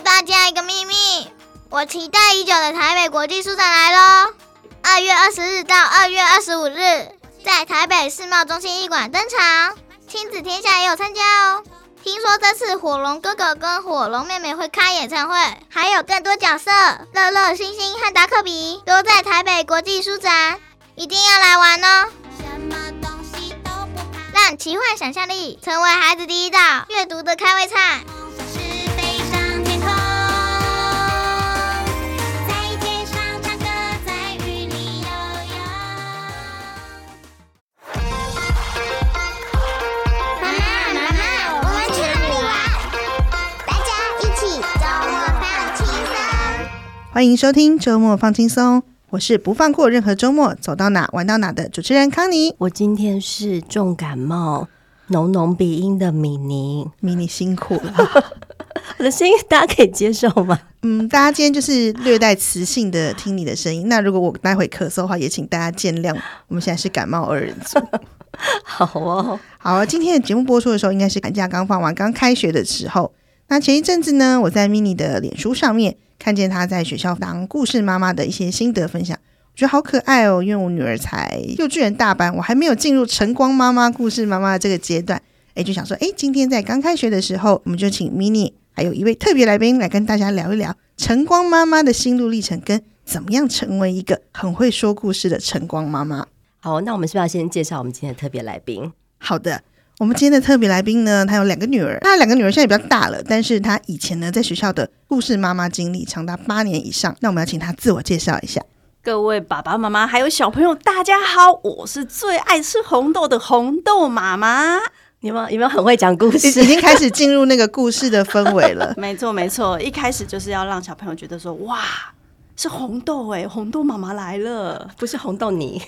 诉大家一个秘密，我期待已久的台北国际书展来喽！二月二十日到二月二十五日，在台北世贸中心艺馆登场，亲子天下也有参加哦。听说这次火龙哥哥跟火龙妹妹会开演唱会，还有更多角色，乐乐、星星和达克比都在台北国际书展，一定要来玩哦！什么东西都不怕，让奇幻想象力成为孩子第一道阅读的开胃菜。欢迎收听周末放轻松，我是不放过任何周末，走到哪玩到哪的主持人康妮。我今天是重感冒、浓浓鼻音的米妮，米妮辛苦了。我的声音大家可以接受吗？嗯，大家今天就是略带磁性的听你的声音。那如果我待会咳嗽的话，也请大家见谅。我们现在是感冒二人组。好哦，好，今天的节目播出的时候，应该是寒假刚放完、刚开学的时候。那前一阵子呢，我在 mini 的脸书上面。看见她在学校当故事妈妈的一些心得分享，我觉得好可爱哦。因为我女儿才幼稚园大班，我还没有进入晨光妈妈、故事妈妈这个阶段，哎，就想说，哎，今天在刚开学的时候，我们就请 mini 还有一位特别来宾来跟大家聊一聊晨光妈妈的心路历程，跟怎么样成为一个很会说故事的晨光妈妈。好，那我们是不是要先介绍我们今天的特别来宾？好的。我们今天的特别来宾呢，他有两个女儿，他两个女儿现在也比较大了，但是他以前呢，在学校的故事妈妈经历长达八年以上。那我们要请他自我介绍一下。各位爸爸妈妈还有小朋友，大家好，我是最爱吃红豆的红豆妈妈。你们有没有很会讲故事？已经开始进入那个故事的氛围了。没错没错，一开始就是要让小朋友觉得说，哇。是红豆哎、欸，红豆妈妈来了，不是红豆泥。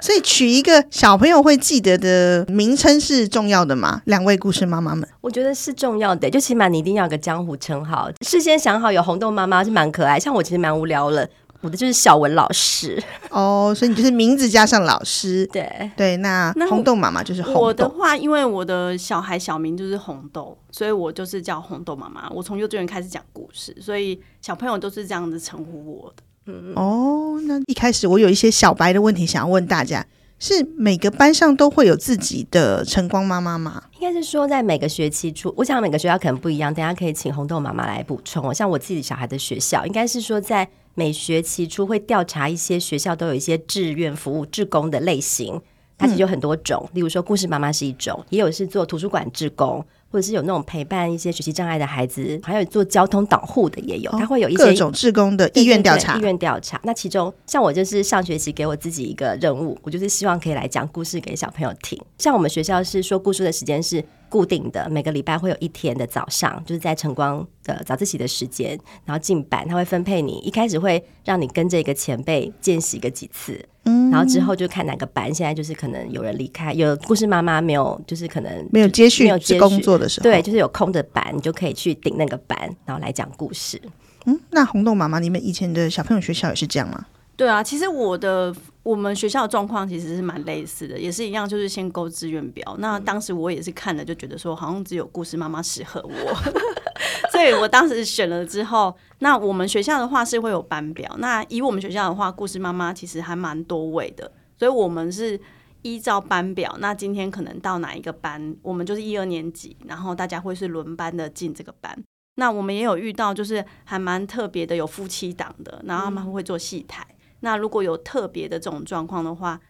所以取一个小朋友会记得的名称是重要的吗？两位故事妈妈们，我觉得是重要的，就起码你一定要有个江湖称号。事先想好有红豆妈妈是蛮可爱，像我其实蛮无聊了。我的就是小文老师哦，所以你就是名字加上老师，对对。那红豆妈妈就是红豆。我的话，因为我的小孩小名就是红豆，所以我就是叫红豆妈妈。我从幼稚园开始讲故事，所以小朋友都是这样子称呼我的。嗯哦，那一开始我有一些小白的问题想要问大家：是每个班上都会有自己的晨光妈妈吗？应该是说在每个学期初，我想每个学校可能不一样，等下可以请红豆妈妈来补充。像我自己小孩的学校，应该是说在。每学期初会调查一些学校都有一些志愿服务志工的类型，它其实有很多种，嗯、例如说故事妈妈是一种，也有是做图书馆志工，或者是有那种陪伴一些学习障碍的孩子，还有做交通导护的也有，他会有一些各种志工的意愿调查。意愿调查，那其中像我就是上学期给我自己一个任务，我就是希望可以来讲故事给小朋友听。像我们学校是说故事的时间是。固定的每个礼拜会有一天的早上，就是在晨光的早自习的时间，然后进班，他会分配你。一开始会让你跟这个前辈见习个几次，嗯，然后之后就看哪个班。现在就是可能有人离开，有故事妈妈没有，就是可能没有接续，没有接续工作的时候，对，就是有空的班，你就可以去顶那个班，然后来讲故事。嗯，那红豆妈妈，你们以前的小朋友学校也是这样吗？对啊，其实我的我们学校的状况其实是蛮类似的，也是一样，就是先勾志愿表。那当时我也是看了，就觉得说好像只有故事妈妈适合我，所以我当时选了之后，那我们学校的话是会有班表。那以我们学校的话，故事妈妈其实还蛮多位的，所以我们是依照班表。那今天可能到哪一个班，我们就是一二年级，然后大家会是轮班的进这个班。那我们也有遇到，就是还蛮特别的，有夫妻档的，然后他们会做戏台。那如果有特别的这种状况的话，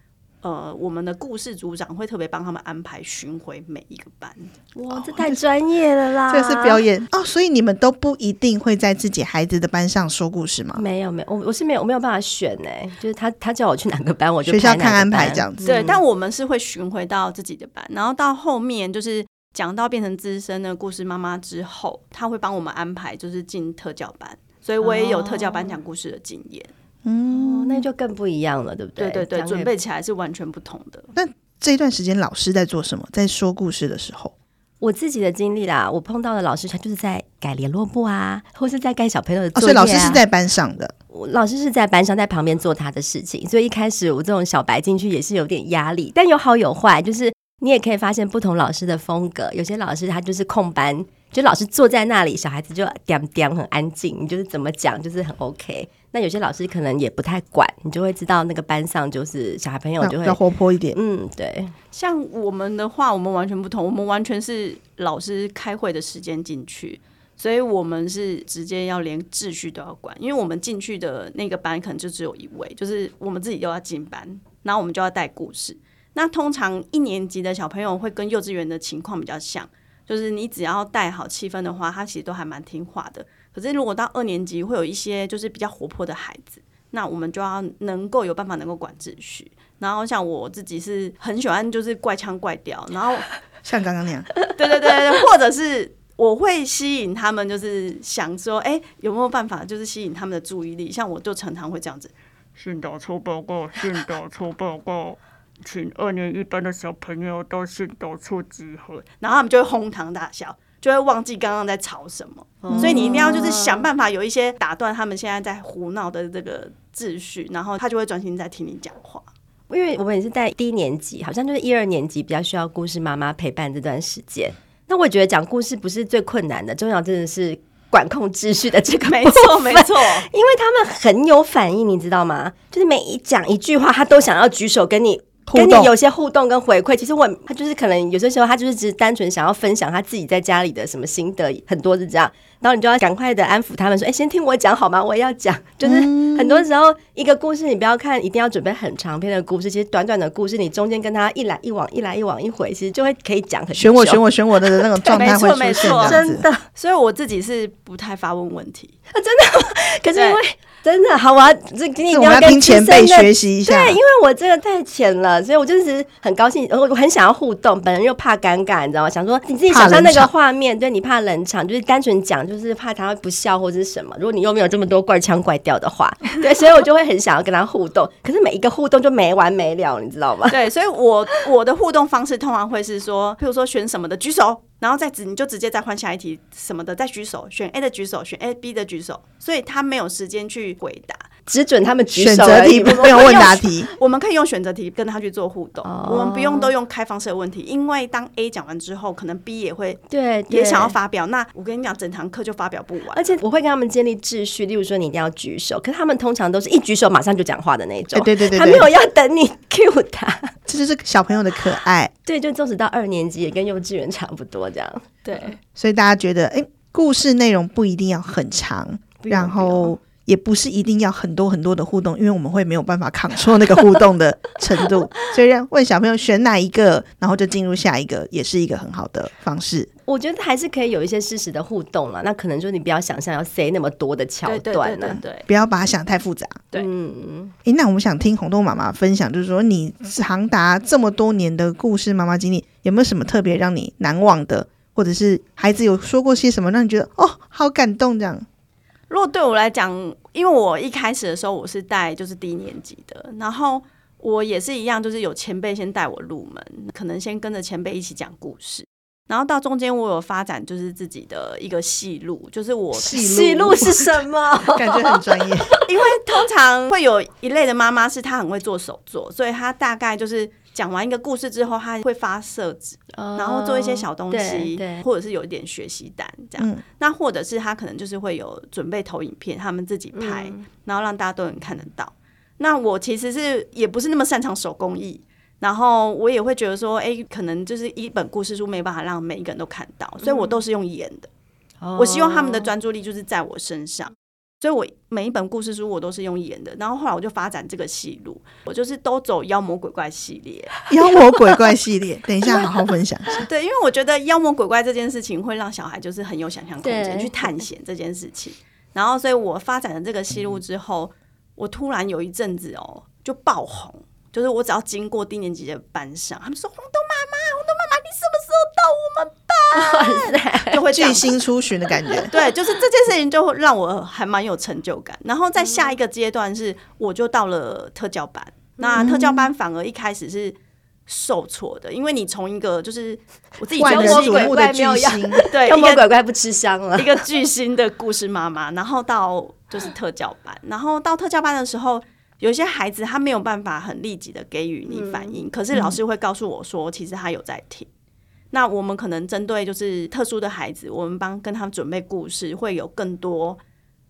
呃，我们的故事组长会特别帮他们安排巡回每一个班。哇，这太专业了啦！这是表演哦，所以你们都不一定会在自己孩子的班上说故事吗？没有，没有，我我是没有，我没有办法选呢。就是他他叫我去哪个班，我就学校看安排这样子。对，但我们是会巡回到自己的班，然后到后面就是讲到变成资深的故事妈妈之后，他会帮我们安排就是进特教班，所以我也有特教班讲故事的经验。哦嗯，那就更不一样了，对不对？对对对，准备起来是完全不同的。那这一段时间老师在做什么？在说故事的时候，我自己的经历啦，我碰到的老师他就是在改联络簿啊，或是在改小朋友的作业啊。哦，所以老师是在班上的，老师是在班上，在旁边做他的事情。所以一开始我这种小白进去也是有点压力，但有好有坏，就是你也可以发现不同老师的风格。有些老师他就是空班，就老师坐在那里，小孩子就点点很安静，你就是怎么讲就是很 OK。那有些老师可能也不太管，你就会知道那个班上就是小孩朋友就会比较活泼一点。嗯，对。像我们的话，我们完全不同，我们完全是老师开会的时间进去，所以我们是直接要连秩序都要管，因为我们进去的那个班可能就只有一位，就是我们自己又要进班，然后我们就要带故事。那通常一年级的小朋友会跟幼稚园的情况比较像，就是你只要带好气氛的话，他其实都还蛮听话的。可是，如果到二年级，会有一些就是比较活泼的孩子，那我们就要能够有办法能够管秩序。然后，像我自己是很喜欢就是怪腔怪调，然后像刚刚那样，对对对对，或者是我会吸引他们，就是想说，哎，有没有办法就是吸引他们的注意力？像我就常常会这样子，训导处报告，训导处报告，请二年一班的小朋友到训导处集合，然后他们就会哄堂大笑。就会忘记刚刚在吵什么，嗯，所以你一定要就是想办法有一些打断他们现在在胡闹的这个秩序，然后他就会专心在听你讲话。因为我们也是在低年级，好像就是一二年级比较需要故事妈妈陪伴这段时间。那我觉得讲故事不是最困难的，重要真的是管控秩序的这个 没错没错，因为他们很有反应，你知道吗？就是每一讲一句话，他都想要举手跟你。跟你有些互动跟回馈，其实我他就是可能有些时候他就是只是单纯想要分享他自己在家里的什么心得，很多是这样。然后你就要赶快的安抚他们说：“哎、欸，先听我讲好吗？我也要讲。”就是很多时候一个故事，你不要看一定要准备很长篇的故事，其实短短的故事，你中间跟他一来一往，一来一往一回，其实就会可以讲很选我选我选我的那种 状态会出现。真的，所以我自己是不太发问问题啊，真的。可是因为。真的好啊，这给你要跟前辈学习一下。对，因为我真的太浅了，所以我就是很高兴，我我很想要互动，本人又怕尴尬，你知道吗？想说你自己想象那个画面，对你怕冷场，就是单纯讲，就是怕他会不笑或者是什么。如果你又没有这么多怪腔怪调的话，对，所以我就会很想要跟他互动。可是每一个互动就没完没了，你知道吗？对，所以我我的互动方式通常会是说，譬如说选什么的举手。然后再直，你就直接再换下一题什么的，再举手，选 A 的举手，选 A B 的举手，所以他没有时间去回答，只准他们举手。选择题不用问答题，我们可以用选择题跟他去做互动，哦、我们不用都用开放式的问题，因为当 A 讲完之后，可能 B 也会对，也想要发表。那我跟你讲，整堂课就发表不完。而且我会跟他们建立秩序，例如说你一定要举手，可是他们通常都是一举手马上就讲话的那种，对对对，对，他没有要等你 cue 他，这就是小朋友的可爱。对，就纵使到二年级也跟幼稚园差不多这样。对，所以大家觉得，哎，故事内容不一定要很长，然后也不是一定要很多很多的互动，因为我们会没有办法 control 那个互动的程度。所以让问小朋友选哪一个，然后就进入下一个，也是一个很好的方式。我觉得还是可以有一些适时的互动了。那可能就是你不要想象要塞那么多的桥段了，对，不要把它想太复杂。对，嗯，哎，那我们想听红豆妈妈分享，就是说你长达这么多年的故事妈妈经历，有没有什么特别让你难忘的？或者是孩子有说过些什么让你觉得哦，好感动这样？如果对我来讲，因为我一开始的时候我是带就是低年级的，然后我也是一样，就是有前辈先带我入门，可能先跟着前辈一起讲故事，然后到中间我有发展就是自己的一个戏路，就是我戏路是什么？感觉很专业，因为通常会有一类的妈妈是她很会做手作，所以她大概就是。讲完一个故事之后，他会发色纸，oh, 然后做一些小东西，或者是有一点学习单这样。嗯、那或者是他可能就是会有准备投影片，他们自己拍，嗯、然后让大家都能看得到。那我其实是也不是那么擅长手工艺，然后我也会觉得说，哎，可能就是一本故事书没办法让每一个人都看到，所以我都是用演的。Oh. 我希望他们的专注力就是在我身上。所以，我每一本故事书我都是用演的，然后后来我就发展这个戏路，我就是都走妖魔鬼怪系列。妖魔鬼怪系列，等一下好好分享一下。对，因为我觉得妖魔鬼怪这件事情会让小孩就是很有想象空间去探险这件事情。然后，所以我发展了这个戏路之后，我突然有一阵子哦就爆红，就是我只要经过低年级的班上，他们说黄豆我们？就会巨星出巡的感觉，对，就是这件事情就让我还蛮有成就感。然后在下一个阶段是，我就到了特教班。那特教班反而一开始是受挫的，因为你从一个就是我自己觉得妖魔鬼怪没有样，对，妖魔鬼怪不吃香了，一个巨星的故事妈妈，然后到就是特教班，然后到特教班的时候，有些孩子他没有办法很立即的给予你反应，嗯、可是老师会告诉我说，其实他有在听。那我们可能针对就是特殊的孩子，我们帮跟他们准备故事，会有更多，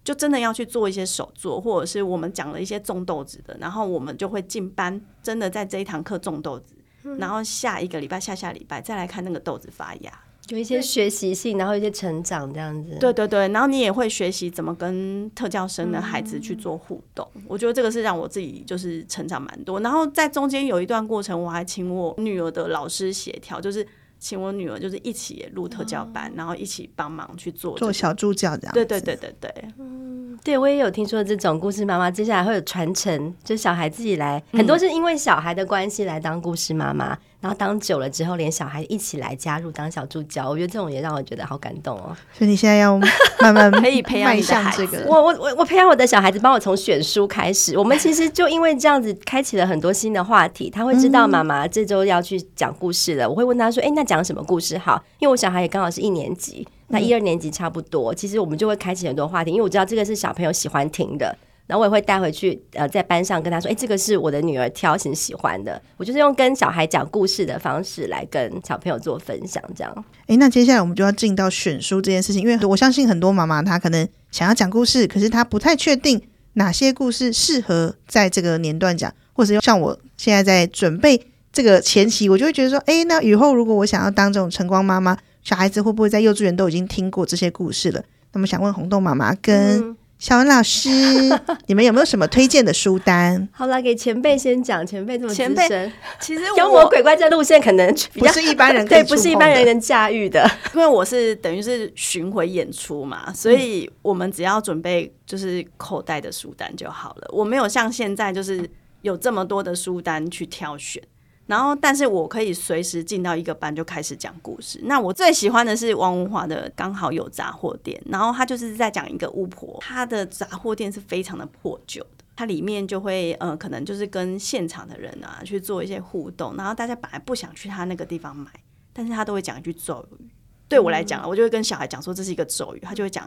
就真的要去做一些手作，或者是我们讲了一些种豆子的，然后我们就会进班，真的在这一堂课种豆子，然后下一个礼拜、下下礼拜再来看那个豆子发芽，有一些学习性，然后一些成长这样子。对对对，然后你也会学习怎么跟特教生的孩子去做互动，我觉得这个是让我自己就是成长蛮多。然后在中间有一段过程，我还请我女儿的老师协调，就是。请我女儿就是一起也录特教班，哦、然后一起帮忙去做、这个、做小助教这样。对对对对对，嗯，对我也有听说这种故事妈妈接下来会有传承，就小孩自己来，很多是因为小孩的关系来当故事妈妈。嗯然后当久了之后，连小孩一起来加入当小助教，我觉得这种也让我觉得好感动哦。所以你现在要慢慢可以培养你的孩子。我我我我培养我的小孩子，帮我从选书开始。我们其实就因为这样子开启了很多新的话题。他会知道妈妈这周要去讲故事了。我会问他说：“哎，那讲什么故事好？”因为我小孩也刚好是一年级，那一二年级差不多。其实我们就会开启很多话题，因为我知道这个是小朋友喜欢听的。然后我也会带回去，呃，在班上跟他说：“哎，这个是我的女儿挑选喜欢的。”我就是用跟小孩讲故事的方式来跟小朋友做分享，这样。哎，那接下来我们就要进到选书这件事情，因为我相信很多妈妈她可能想要讲故事，可是她不太确定哪些故事适合在这个年段讲，或者像我现在在准备这个前期，我就会觉得说：“哎，那以后如果我想要当这种晨光妈妈，小孩子会不会在幼稚园都已经听过这些故事了？”那么想问红豆妈妈跟、嗯。小文老师，你们有没有什么推荐的书单？好了，给前辈先讲。前辈这么资深，其实妖魔鬼怪这路线可能比 较不是一般人对，不是一般人能驾驭的。因为我是等于是巡回演出嘛，所以我们只要准备就是口袋的书单就好了。我没有像现在就是有这么多的书单去挑选。然后，但是我可以随时进到一个班就开始讲故事。那我最喜欢的是王文华的《刚好有杂货店》，然后他就是在讲一个巫婆，他的杂货店是非常的破旧的，它里面就会呃，可能就是跟现场的人啊去做一些互动，然后大家本来不想去他那个地方买，但是他都会讲一句咒语。对我来讲，我就会跟小孩讲说这是一个咒语，他就会讲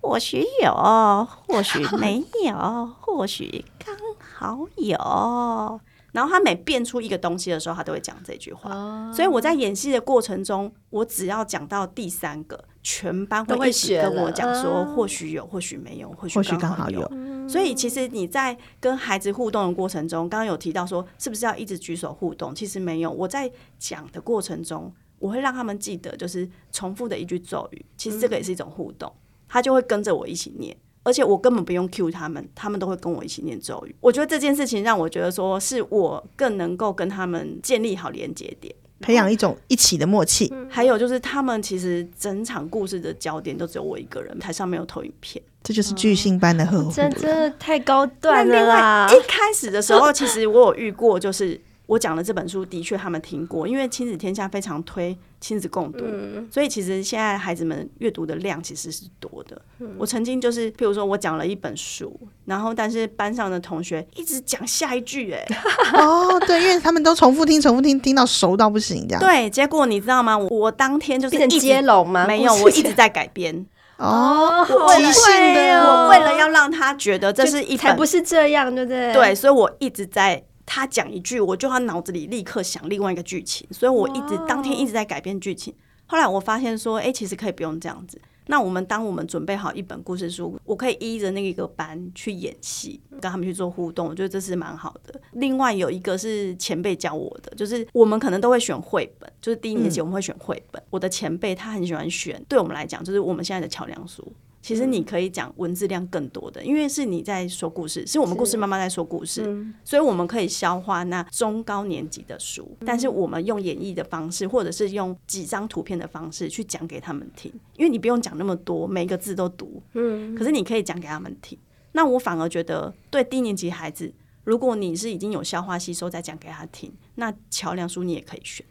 或许有，或许没有，或许刚好有。然后他每变出一个东西的时候，他都会讲这句话。Oh. 所以我在演戏的过程中，我只要讲到第三个，全班会一起跟我讲说，或许有，或许没有，或许刚好有。所以其实你在跟孩子互动的过程中，刚刚有提到说，是不是要一直举手互动？其实没有。我在讲的过程中，我会让他们记得，就是重复的一句咒语。其实这个也是一种互动，他就会跟着我一起念。而且我根本不用 cue 他们，他们都会跟我一起念咒语。我觉得这件事情让我觉得说，是我更能够跟他们建立好连接点，培养一种一起的默契。还有就是，他们其实整场故事的焦点都只有我一个人，台上没有投影片，这就是巨星般的呵护。真的太高端了啦！一开始的时候，其实我有遇过，就是。我讲的这本书的确他们听过，因为亲子天下非常推亲子共读，嗯、所以其实现在孩子们阅读的量其实是多的。嗯、我曾经就是，譬如说我讲了一本书，然后但是班上的同学一直讲下一句，哎，哦，对，因为他们都重复听，重复听，听到熟到不行，这样。对，结果你知道吗？我，当天就是一接龙吗？没有，我一直在改编。哦，即兴的，我为了要让他觉得这是一才不是这样，对不对？对，所以我一直在。他讲一句，我就要脑子里立刻想另外一个剧情，所以我一直当天一直在改变剧情。后来我发现说，哎，其实可以不用这样子。那我们当我们准备好一本故事书，我可以依着那个班去演戏，跟他们去做互动，我觉得这是蛮好的。另外有一个是前辈教我的，就是我们可能都会选绘本，就是第一年级我们会选绘本。我的前辈他很喜欢选，对我们来讲就是我们现在的桥梁书。其实你可以讲文字量更多的，因为是你在说故事，是我们故事妈妈在说故事，嗯、所以我们可以消化那中高年级的书，嗯、但是我们用演绎的方式，或者是用几张图片的方式去讲给他们听，因为你不用讲那么多，每个字都读，嗯，可是你可以讲给他们听。那我反而觉得，对低年级孩子，如果你是已经有消化吸收，再讲给他听，那桥梁书你也可以选。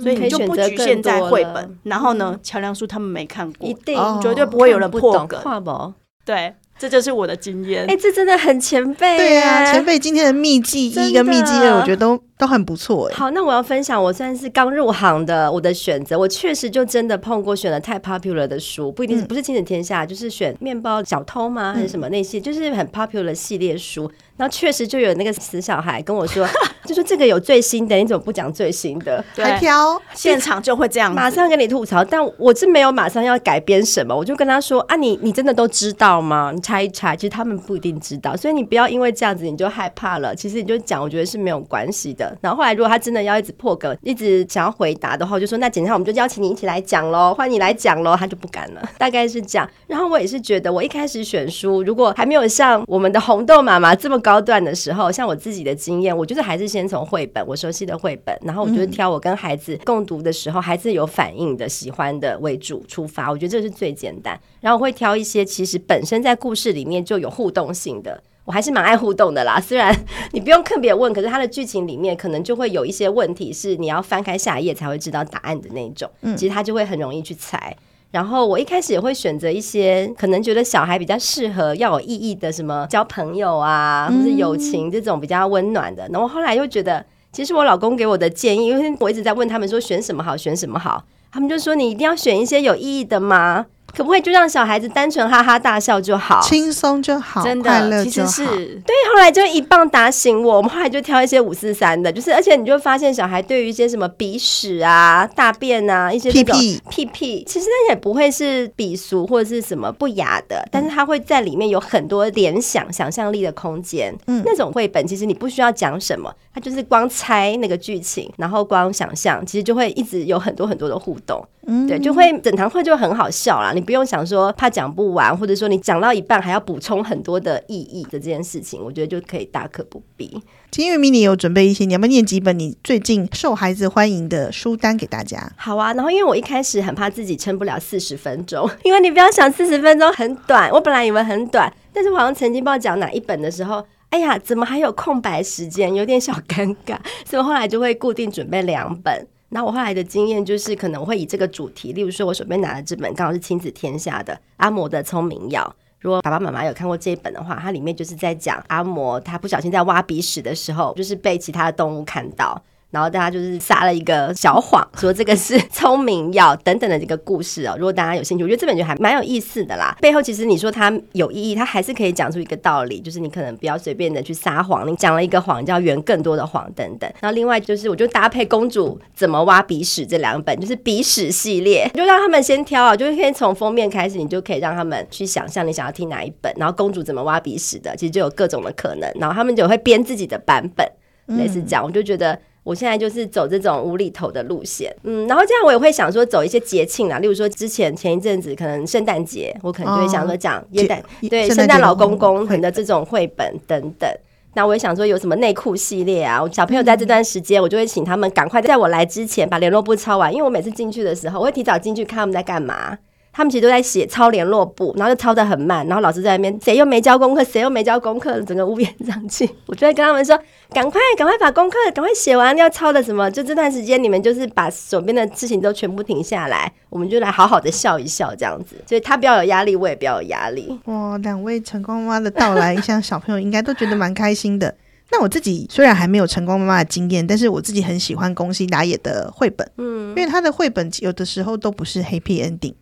所以你就不局限在绘本，然后呢，桥梁书他们没看过，一定绝对不会有人破梗。对，这就是我的经验。哎、欸，这真的很前辈。对啊，前辈今天的秘技一跟秘技二，我觉得都都很不错。好，那我要分享，我算是刚入行的，我的选择，我确实就真的碰过选了太 popular 的书，不一定是不是亲子天下，嗯、就是选面包小偷吗？还是什么那些，就是很 popular 系列书。然后确实就有那个死小孩跟我说，就说这个有最新的，你怎么不讲最新的？还挑现场就会这样，马上跟你吐槽。但我是没有马上要改编什么，我就跟他说啊，你你真的都知道吗？你猜一猜，其实他们不一定知道，所以你不要因为这样子你就害怕了。其实你就讲，我觉得是没有关系的。然后后来如果他真的要一直破梗，一直想要回答的话，我就说那简单，我们就邀请你一起来讲喽，换你来讲喽，他就不敢了，大概是这样。然后我也是觉得，我一开始选书，如果还没有像我们的红豆妈妈这么高段的时候。像我自己的经验，我觉得还是先从绘本，我熟悉的绘本，然后我就挑我跟孩子共读的时候，孩子有反应的、喜欢的为主出发。我觉得这是最简单。然后我会挑一些其实本身在故事里面就有互动性的，我还是蛮爱互动的啦。虽然你不用特别问，可是它的剧情里面可能就会有一些问题是你要翻开下一页才会知道答案的那种。其实他就会很容易去猜。然后我一开始也会选择一些可能觉得小孩比较适合要有意义的，什么交朋友啊，或者友情这种比较温暖的。然后后来又觉得，其实我老公给我的建议，因为我一直在问他们说选什么好，选什么好，他们就说你一定要选一些有意义的吗？可不可以就让小孩子单纯哈哈大笑就好，轻松就好，真的，其实是对。后来就一棒打醒我，我们后来就挑一些五四三的，就是而且你就发现小孩对于一些什么鼻屎啊、大便啊、一些屁屁屁屁，其实那也不会是鄙俗或者是什么不雅的，但是他会在里面有很多联想、想象力的空间。嗯，那种绘本其实你不需要讲什么，他就是光猜那个剧情，然后光想象，其实就会一直有很多很多的互动。嗯，对，就会整堂会就很好笑啦。你不用想说怕讲不完，或者说你讲到一半还要补充很多的意义的这件事情，我觉得就可以大可不必。今天 mini 有准备一些，你要不要念几本你最近受孩子欢迎的书单给大家？好啊，然后因为我一开始很怕自己撑不了四十分钟，因为你不要想四十分钟很短，我本来以为很短，但是我好像曾经不知道讲哪一本的时候，哎呀，怎么还有空白时间，有点小尴尬，所以我后来就会固定准备两本。那我后来的经验就是，可能会以这个主题，例如说，我手边拿的这本刚好是亲子天下的阿嬷的聪明药。如果爸爸妈妈有看过这一本的话，它里面就是在讲阿嬷她不小心在挖鼻屎的时候，就是被其他的动物看到。然后大家就是撒了一个小谎，说这个是聪明药等等的这个故事哦。如果大家有兴趣，我觉得这本就还蛮有意思的啦。背后其实你说它有意义，它还是可以讲出一个道理，就是你可能不要随便的去撒谎。你讲了一个谎，就要圆更多的谎等等。然后另外就是，我就搭配公主怎么挖鼻屎这两本，就是鼻屎系列，就让他们先挑啊，就是可以从封面开始，你就可以让他们去想象你想要听哪一本。然后公主怎么挖鼻屎的，其实就有各种的可能。然后他们就会编自己的版本，类似这样，我就觉得。我现在就是走这种无厘头的路线，嗯，然后这样我也会想说走一些节庆啊，例如说之前前一阵子可能圣诞节，我可能就会想说讲耶诞，对，圣诞老公公可能的这种绘本等等。那我也想说有什么内裤系列啊，我小朋友在这段时间，我就会请他们赶快在我来之前把联络簿抄完，因为我每次进去的时候，我会提早进去看他们在干嘛。他们其实都在写抄联络簿，然后就抄得很慢，然后老师在那边谁又没交功课，谁又没交功课，整个乌烟瘴气。我就会跟他们说：赶快，赶快把功课赶快写完，要抄的什么？就这段时间你们就是把手边的事情都全部停下来，我们就来好好的笑一笑，这样子。所以他比较有压力，我也比较有压力。哇，两位成功妈妈的到来，像小朋友应该都觉得蛮开心的。那我自己虽然还没有成功妈妈的经验，但是我自己很喜欢宫西达也的绘本，嗯，因为他的绘本有的时候都不是 happy ending。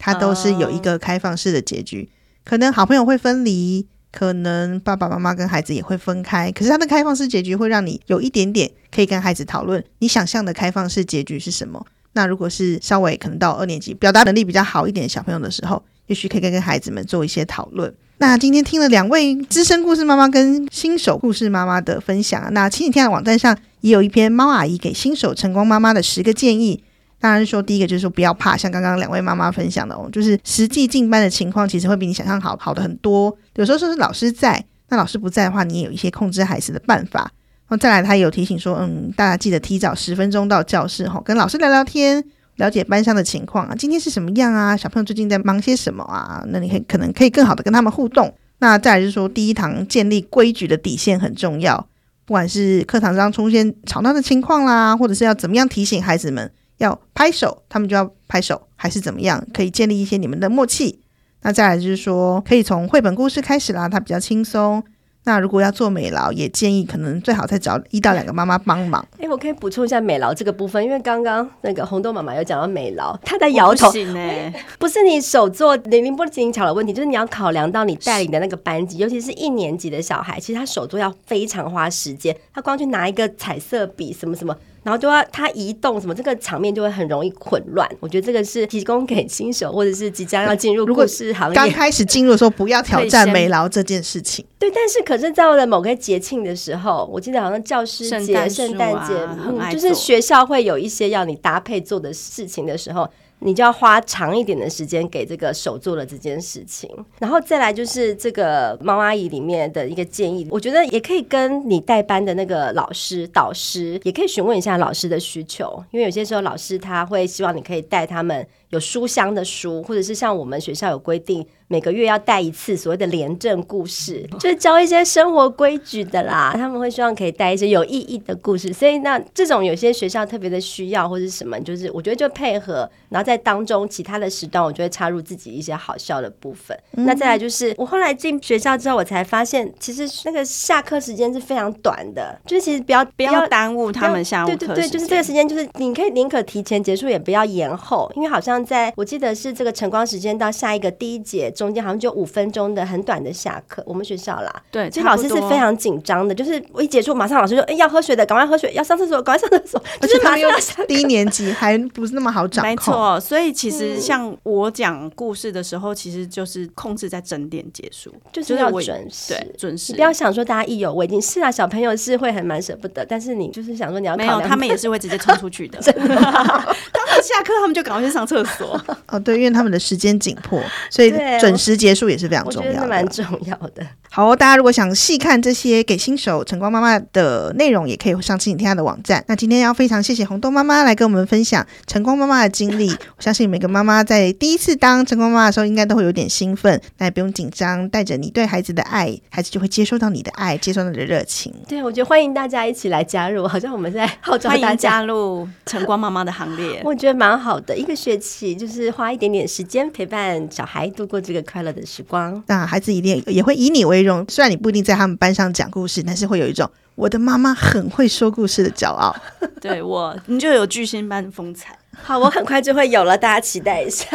它都是有一个开放式的结局，可能好朋友会分离，可能爸爸妈妈跟孩子也会分开。可是它的开放式结局会让你有一点点可以跟孩子讨论，你想象的开放式结局是什么？那如果是稍微可能到二年级表达能力比较好一点的小朋友的时候，也许可以跟跟孩子们做一些讨论。那今天听了两位资深故事妈妈跟新手故事妈妈的分享，那亲子天下网站上也有一篇猫阿姨给新手晨光妈妈的十个建议。当然说，第一个就是说不要怕，像刚刚两位妈妈分享的哦，就是实际进班的情况，其实会比你想象好好的很多。有时候说是老师在，那老师不在的话，你也有一些控制孩子的办法。然后再来，他有提醒说，嗯，大家记得提早十分钟到教室哈，跟老师聊聊天，了解班上的情况啊，今天是什么样啊？小朋友最近在忙些什么啊？那你可以可能可以更好的跟他们互动。那再来就是说，第一堂建立规矩的底线很重要，不管是课堂上出现吵闹的情况啦，或者是要怎么样提醒孩子们。要拍手，他们就要拍手，还是怎么样？可以建立一些你们的默契。那再来就是说，可以从绘本故事开始啦，它比较轻松。那如果要做美劳，也建议可能最好再找一到两个妈妈帮忙。哎、欸，我可以补充一下美劳这个部分，因为刚刚那个红豆妈妈有讲到美劳，她在摇头。不行哎，不是你手做零零不精巧的问题，就是你要考量到你带领的那个班级，尤其是一年级的小孩，其实他手做要非常花时间，他光去拿一个彩色笔什么什么。然后就要他移动什么，这个场面就会很容易混乱。我觉得这个是提供给新手或者是即将要进入故事行业，刚开始进入的时候不要挑战美劳这件事情。对，但是可是在了某个节庆的时候，我记得好像教师节、圣诞节，嗯，就是学校会有一些要你搭配做的事情的时候。你就要花长一点的时间给这个手做了这件事情，然后再来就是这个猫阿姨里面的一个建议，我觉得也可以跟你带班的那个老师、导师也可以询问一下老师的需求，因为有些时候老师他会希望你可以带他们有书香的书，或者是像我们学校有规定。每个月要带一次所谓的廉政故事，就是教一些生活规矩的啦。他们会希望可以带一些有意义的故事，所以那这种有些学校特别的需要或者什么，就是我觉得就配合，然后在当中其他的时段，我就会插入自己一些好笑的部分。嗯、那再来就是我后来进学校之后，我才发现其实那个下课时间是非常短的，就是其实不要不要耽误他们下午课。对对对，就是这个时间，就是你可以宁可提前结束，也不要延后，因为好像在我记得是这个晨光时间到下一个第一节。中间好像就五分钟的很短的下课，我们学校啦，对，其实老师是非常紧张的，就是我一结束，马上老师就哎、欸、要喝水的，赶快喝水，要上厕所，赶快上厕所。就是马上低年级还不是那么好掌控，没错。所以其实像我讲故事的时候，其实就是控制在整点结束，就是要准时，对，准时。你不要想说大家意犹未尽，是啊，小朋友是会很蛮舍不得，但是你就是想说你要没有，他们也是会直接冲出去的，真的。他们下课他们就赶快去上厕所。哦，对，因为他们的时间紧迫，所以准时结束也是非常重要的，蛮重要的。好、哦，大家如果想细看这些给新手晨光妈妈的内容，也可以上亲子天下的网站。那今天要非常谢谢红豆妈妈来跟我们分享晨光妈妈的经历。我相信每个妈妈在第一次当晨光妈妈的时候，应该都会有点兴奋，那也不用紧张，带着你对孩子的爱，孩子就会接收到你的爱，接收到你的热情。对，我觉得欢迎大家一起来加入，好像我们在号召大家加入晨光妈妈的行列。我觉得蛮好的，一个学期就是花一点点时间陪伴小孩度过这个快乐的时光。那孩子一定也会以你为荣，虽然你不一定在他们班上讲故事，但是会有一种我的妈妈很会说故事的骄傲。对我，你就有巨星般的风采。好，我很快就会有了，大家期待一下。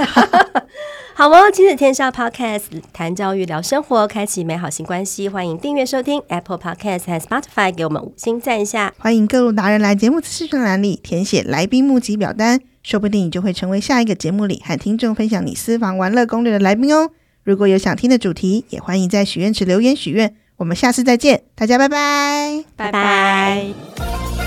好哦，亲子天下 Podcast 谈教育聊生活，开启美好新关系。欢迎订阅收听 Apple Podcast 和 Spotify，给我们五星赞一下。欢迎各路达人来节目资讯栏里填写来宾募集表单，说不定你就会成为下一个节目里和听众分享你私房玩乐攻略的来宾哦。如果有想听的主题，也欢迎在许愿池留言许愿。我们下次再见，大家拜拜，拜拜。